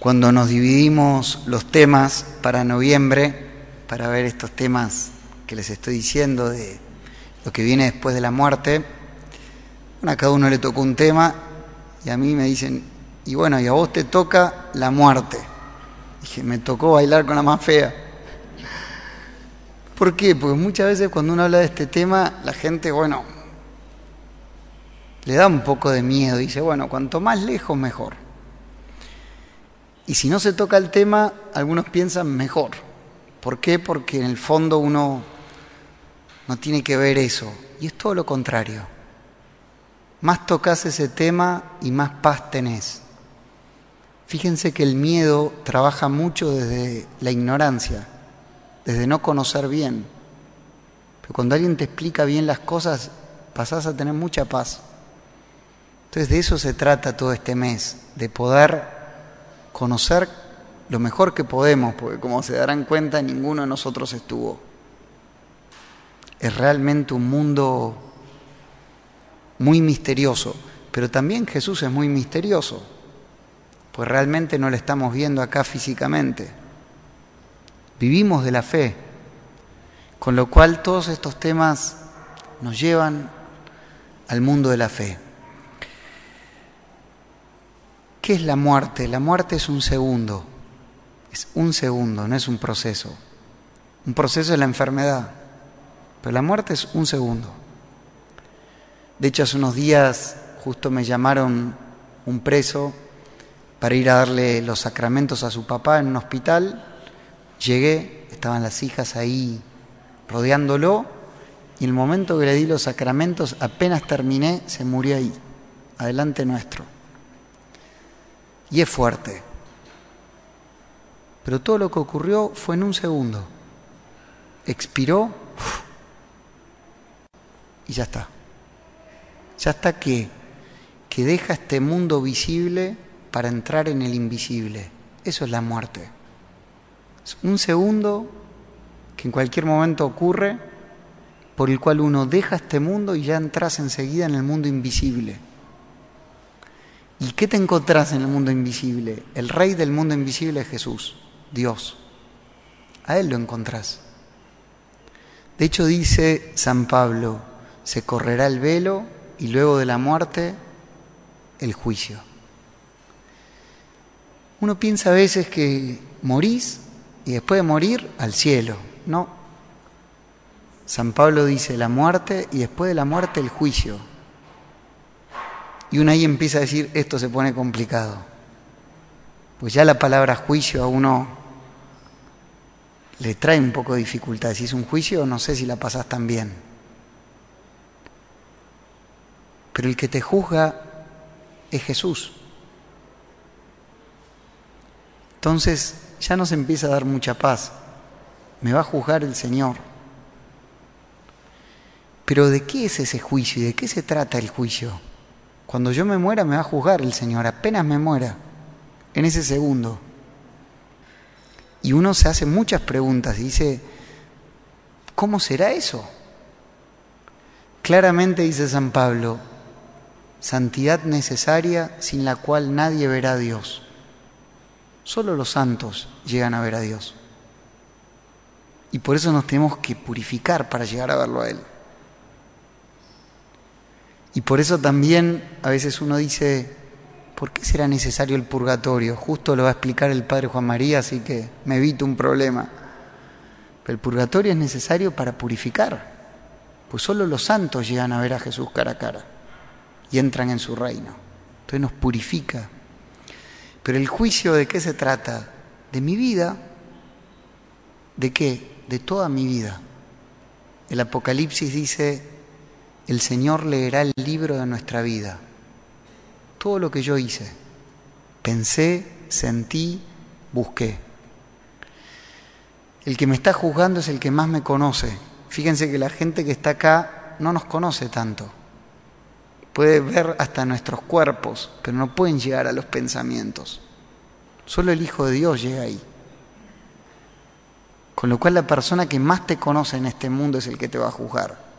cuando nos dividimos los temas para noviembre, para ver estos temas que les estoy diciendo de lo que viene después de la muerte, a cada uno le tocó un tema y a mí me dicen, y bueno, y a vos te toca la muerte. Dije, me tocó bailar con la más fea. ¿Por qué? Porque muchas veces cuando uno habla de este tema, la gente, bueno, le da un poco de miedo. Dice, bueno, cuanto más lejos, mejor. Y si no se toca el tema, algunos piensan mejor. ¿Por qué? Porque en el fondo uno no tiene que ver eso. Y es todo lo contrario. Más tocas ese tema y más paz tenés. Fíjense que el miedo trabaja mucho desde la ignorancia, desde no conocer bien. Pero cuando alguien te explica bien las cosas, pasás a tener mucha paz. Entonces de eso se trata todo este mes, de poder conocer lo mejor que podemos, porque como se darán cuenta, ninguno de nosotros estuvo. Es realmente un mundo muy misterioso, pero también Jesús es muy misterioso, pues realmente no lo estamos viendo acá físicamente. Vivimos de la fe, con lo cual todos estos temas nos llevan al mundo de la fe. ¿Qué es la muerte? La muerte es un segundo, es un segundo, no es un proceso. Un proceso es la enfermedad, pero la muerte es un segundo. De hecho, hace unos días justo me llamaron un preso para ir a darle los sacramentos a su papá en un hospital. Llegué, estaban las hijas ahí rodeándolo y el momento que le di los sacramentos, apenas terminé, se murió ahí, adelante nuestro. Y es fuerte. Pero todo lo que ocurrió fue en un segundo. Expiró y ya está. Ya está que, que deja este mundo visible para entrar en el invisible. Eso es la muerte. Es un segundo que en cualquier momento ocurre por el cual uno deja este mundo y ya entras enseguida en el mundo invisible. ¿Y qué te encontrás en el mundo invisible? El rey del mundo invisible es Jesús, Dios. A Él lo encontrás. De hecho dice San Pablo, se correrá el velo y luego de la muerte el juicio. Uno piensa a veces que morís y después de morir al cielo. No. San Pablo dice la muerte y después de la muerte el juicio. Y uno ahí empieza a decir, esto se pone complicado. Pues ya la palabra juicio a uno le trae un poco de dificultad. Si es un juicio, no sé si la pasas tan bien. Pero el que te juzga es Jesús. Entonces ya nos empieza a dar mucha paz. Me va a juzgar el Señor. Pero ¿de qué es ese juicio y de qué se trata el juicio? Cuando yo me muera me va a juzgar el Señor, apenas me muera, en ese segundo. Y uno se hace muchas preguntas y dice, ¿cómo será eso? Claramente dice San Pablo, santidad necesaria sin la cual nadie verá a Dios. Solo los santos llegan a ver a Dios. Y por eso nos tenemos que purificar para llegar a verlo a Él. Y por eso también a veces uno dice, ¿por qué será necesario el purgatorio? Justo lo va a explicar el Padre Juan María, así que me evito un problema. Pero el purgatorio es necesario para purificar, pues solo los santos llegan a ver a Jesús cara a cara y entran en su reino. Entonces nos purifica. Pero el juicio de qué se trata? De mi vida. ¿De qué? De toda mi vida. El Apocalipsis dice, el Señor leerá el libro de nuestra vida. Todo lo que yo hice, pensé, sentí, busqué. El que me está juzgando es el que más me conoce. Fíjense que la gente que está acá no nos conoce tanto. Puede ver hasta nuestros cuerpos, pero no pueden llegar a los pensamientos. Solo el Hijo de Dios llega ahí. Con lo cual la persona que más te conoce en este mundo es el que te va a juzgar.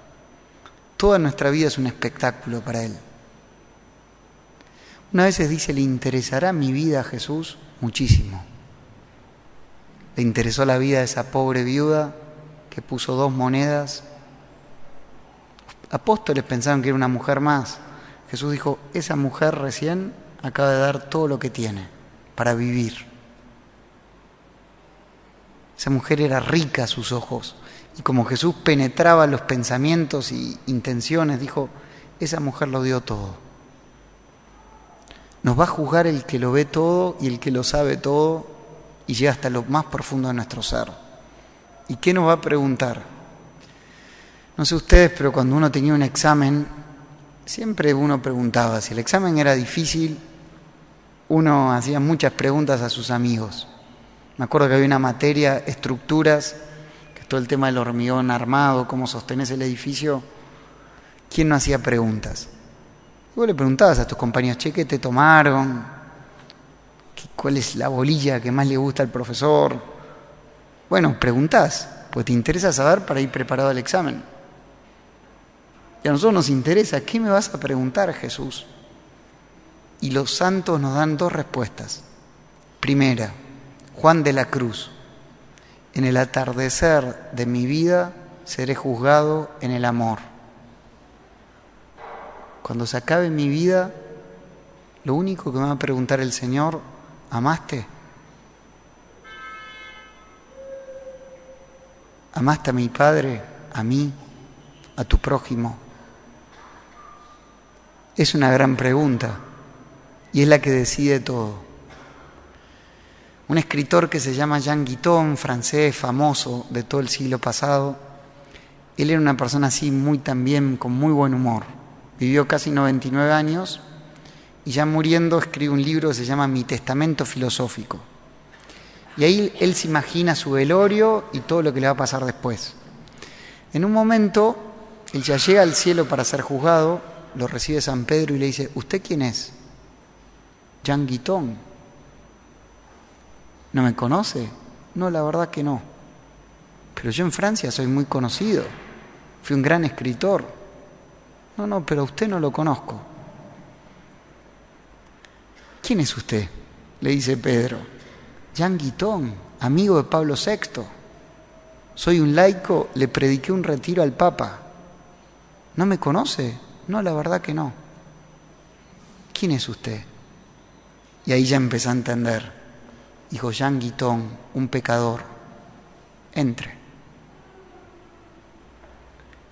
Toda nuestra vida es un espectáculo para Él. Una vez dice, ¿le interesará mi vida a Jesús? muchísimo. Le interesó la vida de esa pobre viuda que puso dos monedas. Apóstoles pensaron que era una mujer más. Jesús dijo, esa mujer recién acaba de dar todo lo que tiene para vivir. Esa mujer era rica a sus ojos. Y como Jesús penetraba los pensamientos y intenciones, dijo, esa mujer lo dio todo. Nos va a juzgar el que lo ve todo y el que lo sabe todo y llega hasta lo más profundo de nuestro ser. ¿Y qué nos va a preguntar? No sé ustedes, pero cuando uno tenía un examen, siempre uno preguntaba, si el examen era difícil, uno hacía muchas preguntas a sus amigos. Me acuerdo que había una materia, estructuras, todo el tema del hormigón armado, cómo sostenés el edificio. ¿Quién no hacía preguntas? Y vos le preguntabas a tus compañeros, che, ¿qué te tomaron? ¿Cuál es la bolilla que más le gusta al profesor? Bueno, preguntás, pues te interesa saber para ir preparado al examen. Y a nosotros nos interesa, ¿qué me vas a preguntar, Jesús? Y los santos nos dan dos respuestas. Primera, Juan de la Cruz, en el atardecer de mi vida seré juzgado en el amor. Cuando se acabe mi vida, lo único que me va a preguntar el Señor, ¿amaste? ¿Amaste a mi Padre, a mí, a tu prójimo? Es una gran pregunta y es la que decide todo. Un escritor que se llama Jean Guiton, francés famoso de todo el siglo pasado, él era una persona así muy también con muy buen humor vivió casi 99 años y ya muriendo escribe un libro que se llama Mi Testamento Filosófico. Y ahí él se imagina su velorio y todo lo que le va a pasar después. En un momento, él ya llega al cielo para ser juzgado, lo recibe San Pedro y le dice, ¿usted quién es? Jean Guitón. ¿No me conoce? No, la verdad que no. Pero yo en Francia soy muy conocido. Fui un gran escritor. No, no, pero a usted no lo conozco. ¿Quién es usted? Le dice Pedro. Jean Guitón, amigo de Pablo VI. Soy un laico, le prediqué un retiro al Papa. ¿No me conoce? No, la verdad que no. ¿Quién es usted? Y ahí ya empecé a entender. Dijo Jean Guitón, un pecador. Entre.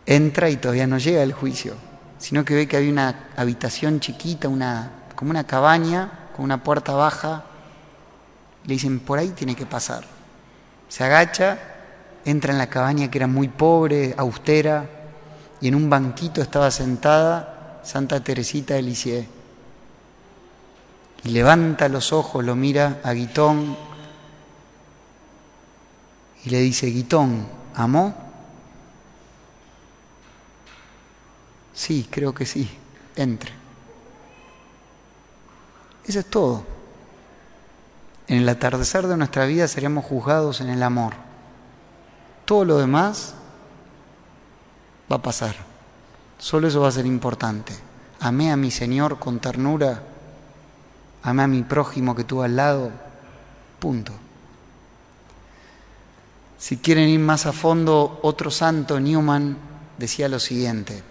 Entra y todavía no llega el juicio sino que ve que había una habitación chiquita, una, como una cabaña, con una puerta baja. Le dicen, por ahí tiene que pasar. Se agacha, entra en la cabaña que era muy pobre, austera, y en un banquito estaba sentada Santa Teresita de Lisieux. Y levanta los ojos, lo mira a Guitón y le dice, Guitón, ¿amó? Sí, creo que sí. Entre. Eso es todo. En el atardecer de nuestra vida seremos juzgados en el amor. Todo lo demás va a pasar. Solo eso va a ser importante. Amé a mi Señor con ternura. Amé a mi prójimo que tuvo al lado. Punto. Si quieren ir más a fondo, otro santo, Newman, decía lo siguiente.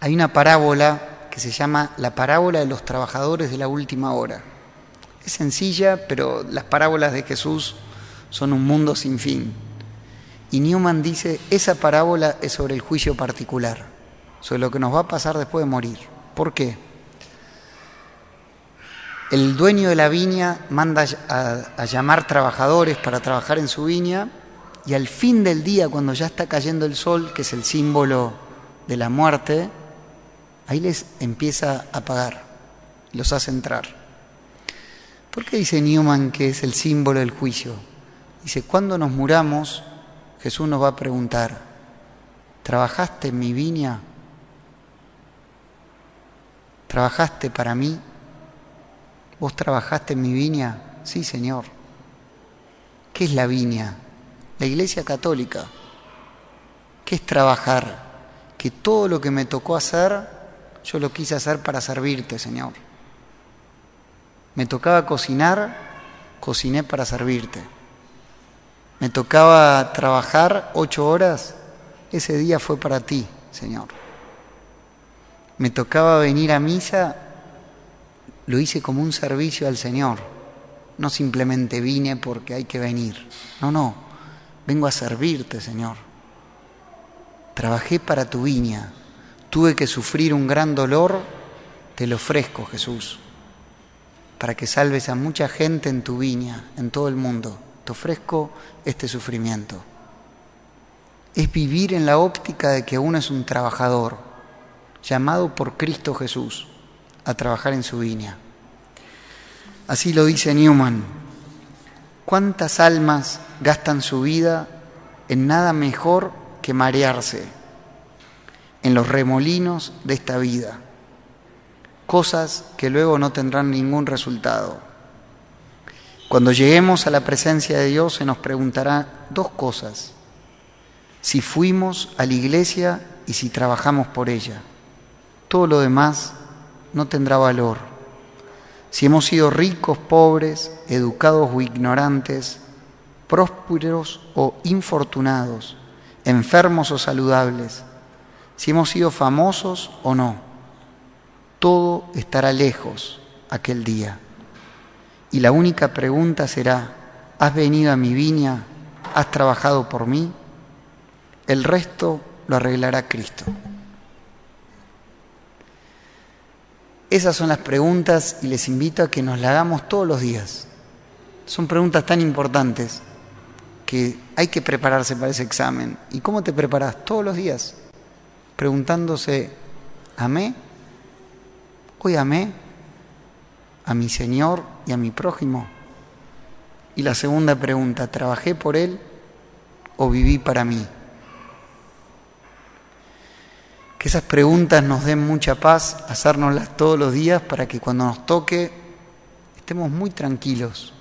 Hay una parábola que se llama la parábola de los trabajadores de la última hora. Es sencilla, pero las parábolas de Jesús son un mundo sin fin. Y Newman dice, esa parábola es sobre el juicio particular, sobre lo que nos va a pasar después de morir. ¿Por qué? El dueño de la viña manda a, llamar trabajadores para trabajar en su viña y al fin del día, cuando ya está cayendo el sol, que es el símbolo de la muerte, ahí les empieza a pagar, los hace entrar. ¿Por qué dice Newman que es el símbolo del juicio? Dice, cuando nos muramos, Jesús nos va a preguntar, ¿trabajaste en mi viña? ¿Trabajaste para mí? ¿Vos trabajaste en mi viña? Sí, Señor. ¿Qué es la viña? La Iglesia Católica. ¿Qué es trabajar? Que todo lo que me tocó hacer yo lo quise hacer para servirte, Señor. Me tocaba cocinar cociné para servirte. Me tocaba trabajar ocho horas, ese día fue para ti, Señor. Me tocaba venir a misa, lo hice como un servicio al Señor. No simplemente vine porque hay que venir. No, no, vengo a servirte, Señor. Trabajé para tu viña, tuve que sufrir un gran dolor, te lo ofrezco, Jesús, para que salves a mucha gente en tu viña, en todo el mundo. Te ofrezco este sufrimiento. Es vivir en la óptica de que uno es un trabajador, llamado por Cristo Jesús a trabajar en su viña. Así lo dice Newman. ¿Cuántas almas gastan su vida en nada mejor que marearse en los remolinos de esta vida? Cosas que luego no tendrán ningún resultado. Cuando lleguemos a la presencia de Dios se nos preguntará dos cosas. Si fuimos a la iglesia y si trabajamos por ella. Todo lo demás no tendrá valor. Si hemos sido ricos, pobres, educados o ignorantes, prósperos o infortunados, enfermos o saludables, si hemos sido famosos o no, todo estará lejos aquel día. Y la única pregunta será, ¿has venido a mi viña? ¿Has trabajado por mí? El resto lo arreglará Cristo. Esas son las preguntas y les invito a que nos las hagamos todos los días. Son preguntas tan importantes que hay que prepararse para ese examen. ¿Y cómo te preparas? Todos los días. Preguntándose, ¿amé? ¿Hoy amé a mi Señor y a mi prójimo? Y la segunda pregunta, ¿trabajé por Él o viví para mí? Que esas preguntas nos den mucha paz, hacérnoslas todos los días para que cuando nos toque estemos muy tranquilos,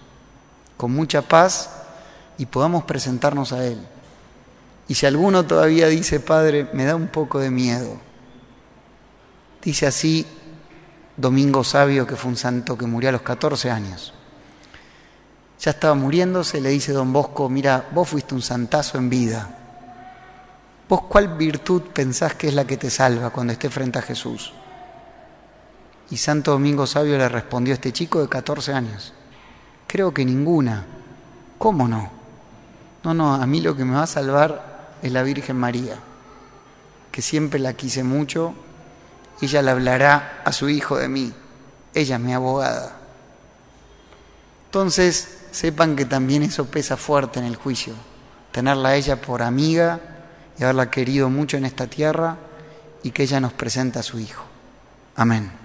con mucha paz y podamos presentarnos a Él. Y si alguno todavía dice, Padre, me da un poco de miedo, dice así Domingo Sabio, que fue un santo que murió a los 14 años. Ya estaba muriéndose, le dice don Bosco, mira, vos fuiste un santazo en vida ¿Vos cuál virtud pensás que es la que te salva cuando estés frente a Jesús? Y Santo Domingo Sabio le respondió a este chico de 14 años, creo que ninguna. ¿Cómo no? No, no, a mí lo que me va a salvar es la Virgen María, que siempre la quise mucho, ella le hablará a su hijo de mí, ella es mi abogada. Entonces, sepan que también eso pesa fuerte en el juicio, tenerla a ella por amiga, y haberla querido mucho en esta tierra y que ella nos presenta a su Hijo. Amén.